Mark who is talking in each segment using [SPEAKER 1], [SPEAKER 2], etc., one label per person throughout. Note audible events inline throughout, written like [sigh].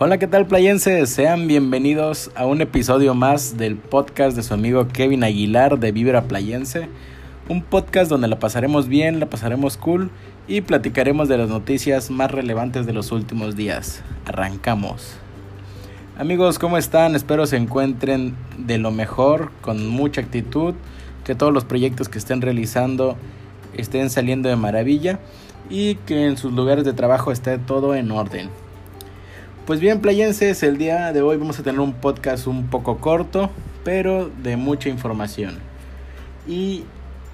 [SPEAKER 1] Hola, ¿qué tal playenses? Sean bienvenidos a un episodio más del podcast de su amigo Kevin Aguilar de Vibra Playense. Un podcast donde la pasaremos bien, la pasaremos cool y platicaremos de las noticias más relevantes de los últimos días. Arrancamos. Amigos, ¿cómo están? Espero se encuentren de lo mejor, con mucha actitud, que todos los proyectos que estén realizando estén saliendo de maravilla y que en sus lugares de trabajo esté todo en orden. Pues bien, playenses, el día de hoy vamos a tener un podcast un poco corto, pero de mucha información. Y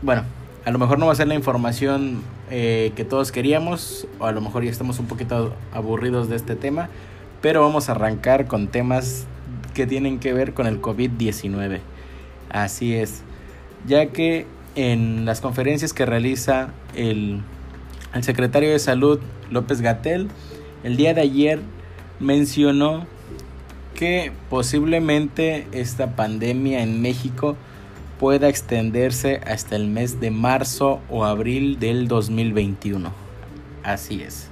[SPEAKER 1] bueno, a lo mejor no va a ser la información eh, que todos queríamos, o a lo mejor ya estamos un poquito aburridos de este tema, pero vamos a arrancar con temas que tienen que ver con el COVID-19. Así es, ya que en las conferencias que realiza el, el secretario de Salud López Gatel, el día de ayer mencionó que posiblemente esta pandemia en México pueda extenderse hasta el mes de marzo o abril del 2021. Así es.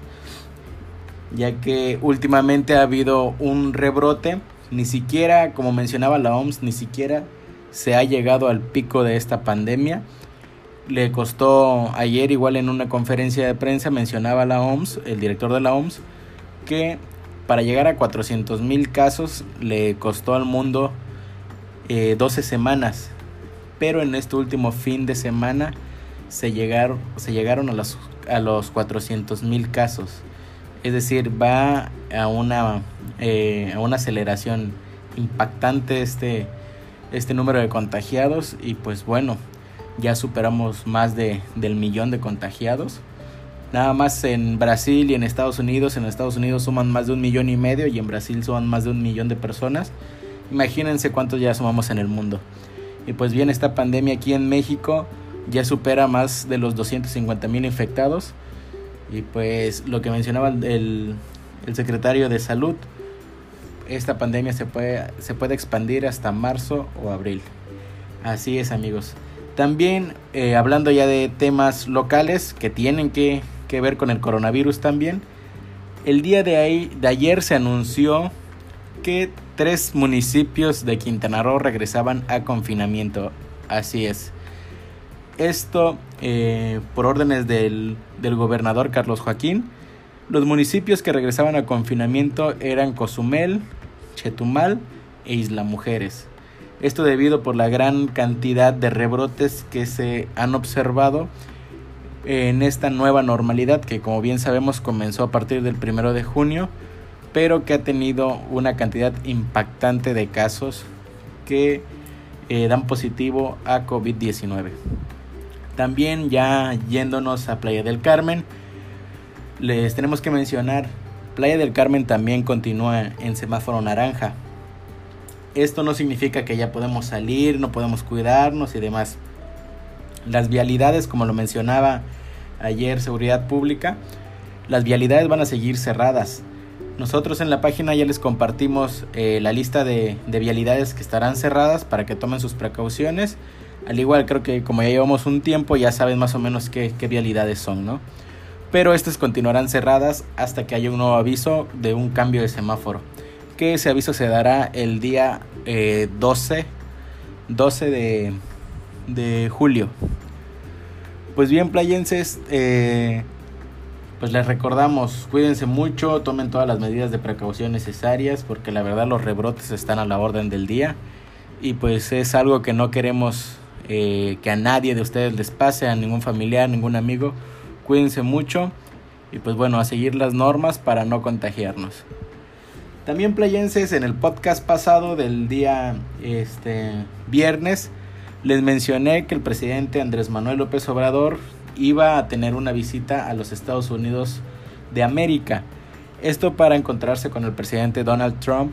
[SPEAKER 1] Ya que últimamente ha habido un rebrote, ni siquiera, como mencionaba la OMS, ni siquiera se ha llegado al pico de esta pandemia. Le costó ayer igual en una conferencia de prensa, mencionaba la OMS, el director de la OMS, que para llegar a 400 mil casos le costó al mundo 12 eh, semanas, pero en este último fin de semana se llegaron, se llegaron a, los, a los 400 mil casos. Es decir, va a una, eh, a una aceleración impactante este, este número de contagiados y pues bueno, ya superamos más de, del millón de contagiados. Nada más en Brasil y en Estados Unidos. En Estados Unidos suman más de un millón y medio y en Brasil suman más de un millón de personas. Imagínense cuántos ya sumamos en el mundo. Y pues bien, esta pandemia aquí en México ya supera más de los 250 mil infectados. Y pues lo que mencionaba el, el, secretario de salud, esta pandemia se puede, se puede expandir hasta marzo o abril. Así es amigos. También eh, hablando ya de temas locales que tienen que que ver con el coronavirus también. El día de, ayer se anunció que tres municipios de Quintana Roo regresaban a confinamiento. Así es. Esto eh, por órdenes del, del gobernador Carlos Joaquín. Los municipios que regresaban a confinamiento eran Cozumel, Chetumal e Isla Mujeres. Esto debido por la gran cantidad de rebrotes que se han observado en esta nueva normalidad que como bien sabemos comenzó a partir del primero de junio, pero que ha tenido una cantidad impactante de casos que eh, dan positivo a COVID-19. También ya yéndonos a Playa del Carmen, les tenemos que mencionar, Playa del Carmen también continúa en semáforo naranja. Esto no significa que ya podemos salir, no podemos cuidarnos y demás. Las vialidades, como lo mencionaba ayer Seguridad Pública, las vialidades van a seguir cerradas. Nosotros en la página ya les compartimos eh, la lista de, vialidades que estarán cerradas para que tomen sus precauciones. Al igual creo que como ya llevamos un tiempo ya saben más o menos qué, vialidades son, ¿no? Pero estas continuarán cerradas hasta que haya un nuevo aviso de un cambio de semáforo. Que ese aviso se dará el día 12, eh, 12 de, de julio. Pues bien, playenses, eh, pues les recordamos, cuídense mucho, tomen todas las medidas de precaución necesarias, porque la verdad los rebrotes están a la orden del día. Y pues es algo que no queremos eh, que a nadie de ustedes les pase, a ningún familiar, ningún amigo. Cuídense mucho y pues bueno, a seguir las normas para no contagiarnos. También playenses, en el podcast pasado del día este, viernes, les mencioné que el presidente Andrés Manuel López Obrador iba a tener una visita a los Estados Unidos de América. Esto para encontrarse con el presidente Donald Trump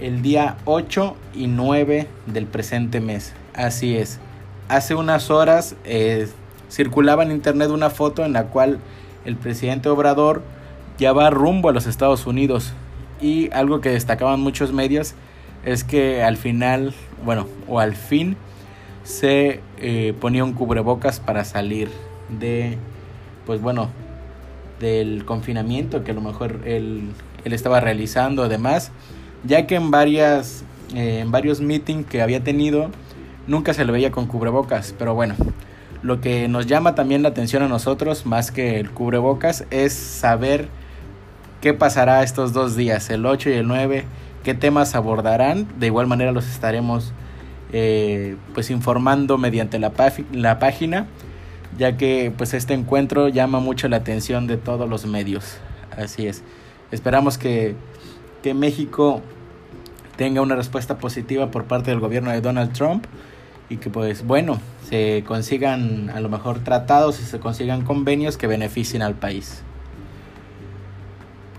[SPEAKER 1] el día 8 y 9 del presente mes. Así es. Hace unas horas eh, circulaba en internet una foto en la cual el presidente Obrador ya va rumbo a los Estados Unidos. Y algo que destacaban muchos medios es que al final, bueno, o al fin, se eh, ponía un cubrebocas para salir de, pues bueno, del confinamiento que a lo mejor él, él estaba realizando además, ya que en varias eh, en varios meetings que había tenido nunca se le veía con cubrebocas, pero bueno, lo que nos llama también la atención a nosotros, más que el cubrebocas, es saber qué pasará estos dos días, el 8 y el 9, qué temas abordarán. De igual manera los estaremos eh, pues informando mediante la, la página, ya que pues este encuentro llama mucho la atención de todos los medios. Así es. Esperamos que, que México tenga una respuesta positiva por parte del gobierno de Donald Trump y que pues bueno, se consigan a lo mejor tratados y se consigan convenios que beneficien al país.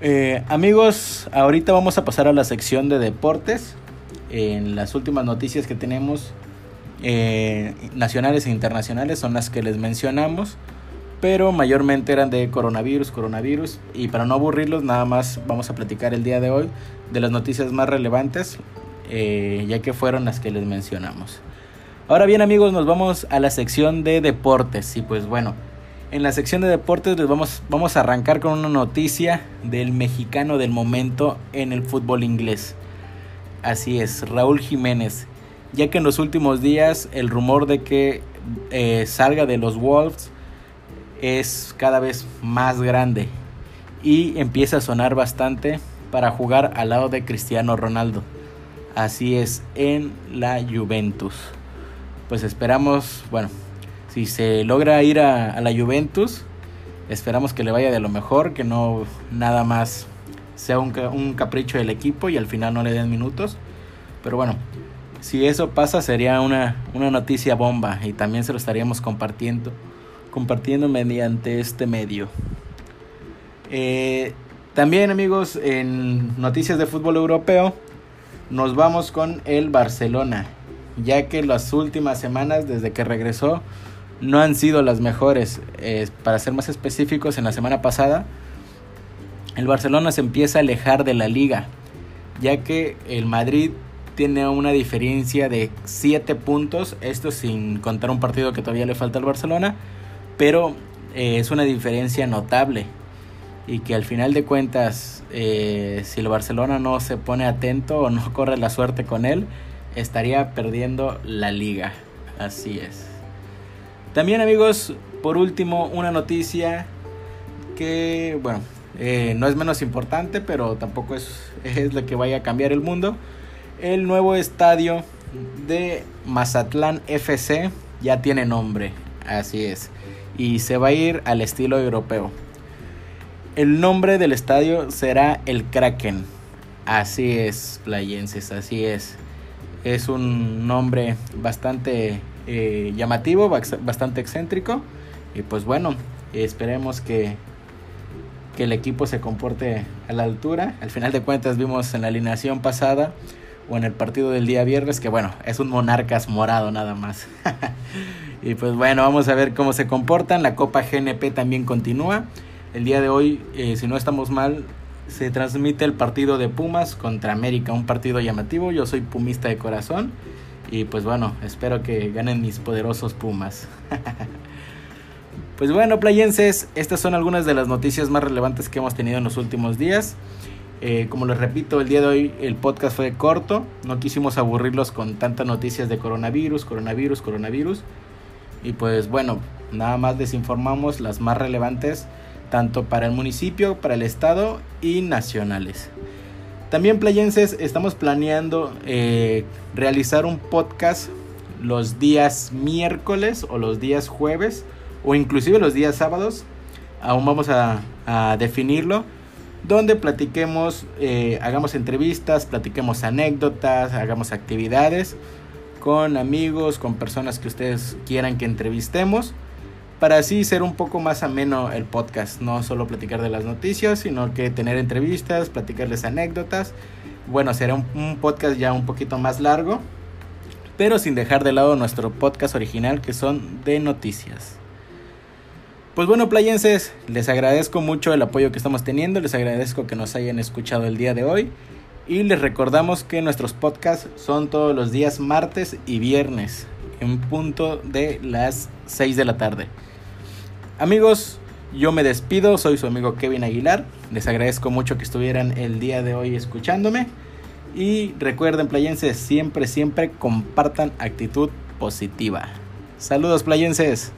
[SPEAKER 1] Eh, amigos, ahorita vamos a pasar a la sección de deportes. En las últimas noticias que tenemos eh, nacionales e internacionales son las que les mencionamos, pero mayormente eran de coronavirus, coronavirus. Y para no aburrirlos, nada más vamos a platicar el día de hoy de las noticias más relevantes, eh, ya que fueron las que les mencionamos. Ahora bien amigos, nos vamos a la sección de deportes. Y pues bueno, en la sección de deportes les vamos, vamos a arrancar con una noticia del mexicano del momento en el fútbol inglés. Así es, Raúl Jiménez. Ya que en los últimos días el rumor de que eh, salga de los Wolves es cada vez más grande y empieza a sonar bastante para jugar al lado de Cristiano Ronaldo. Así es, en la Juventus pues esperamos, bueno, si se logra ir a, la Juventus, esperamos que le vaya de lo mejor, que no nada más sea un, un, capricho del equipo y al final no le den minutos. Pero bueno, si eso pasa sería una, una noticia bomba y también se lo estaríamos compartiendo, compartiendo mediante este medio. Eh, también amigos, en noticias de fútbol europeo, nos vamos con el Barcelona ya que las últimas semanas desde que regresó no han sido las mejores. para ser más específicos, en la semana pasada el Barcelona se empieza a alejar de la liga, ya que el Madrid tiene una diferencia de 7 puntos, esto sin contar un partido que todavía le falta al Barcelona, pero eh, es una diferencia notable y que al final de cuentas, eh, si el Barcelona no se pone atento o no corre la suerte con él, estaría perdiendo la liga. Así es. También amigos, por último, una noticia que, bueno, eh, no es menos importante, pero tampoco es, es lo que vaya a cambiar el mundo. El nuevo estadio de Mazatlán FC ya tiene nombre, así es, y se va a ir al estilo europeo. El nombre del estadio será el Kraken. Así es, playenses, así es es un nombre bastante eh, llamativo, bastante excéntrico. Y pues bueno, esperemos que, que el equipo se comporte a la altura. Al final de cuentas vimos en la alineación pasada o en el partido del día viernes que bueno, es un monarcas morado nada más. [laughs] y pues bueno, vamos a ver cómo se comportan. La Copa GNP también continúa. El día de hoy, eh, si no estamos mal, se transmite el partido de Pumas contra América, un partido llamativo. Yo soy pumista de corazón y pues bueno, espero que ganen mis poderosos Pumas. [laughs] pues bueno, playenses, estas son algunas de las noticias más relevantes que hemos tenido en los últimos días. Eh, como les repito, el día de hoy el podcast fue corto, no quisimos aburrirlos con tantas noticias de coronavirus, coronavirus, coronavirus. Y pues bueno, nada más les informamos las más relevantes tanto para el municipio, para el estado y nacionales. También playenses estamos planeando eh, realizar un podcast los días miércoles o los días jueves o inclusive los días sábados. Aún vamos a, definirlo. Donde platiquemos, eh, hagamos entrevistas, platiquemos anécdotas, hagamos actividades con amigos, con personas que ustedes quieran que entrevistemos para así ser un poco más ameno el podcast, no solo platicar de las noticias, sino que tener entrevistas, platicarles anécdotas. Bueno, será un, podcast ya un poquito más largo, pero sin dejar de lado nuestro podcast original que son de noticias. Pues bueno, playenses, les agradezco mucho el apoyo que estamos teniendo, les agradezco que nos hayan escuchado el día de hoy y les recordamos que nuestros podcasts son todos los días martes y viernes en punto de las 6 de la tarde. Amigos, Yo me despido, soy su amigo Kevin Aguilar. Les agradezco mucho que estuvieran el día de hoy escuchándome. Y recuerden, playenses, siempre, siempre compartan actitud positiva. Saludos, playenses.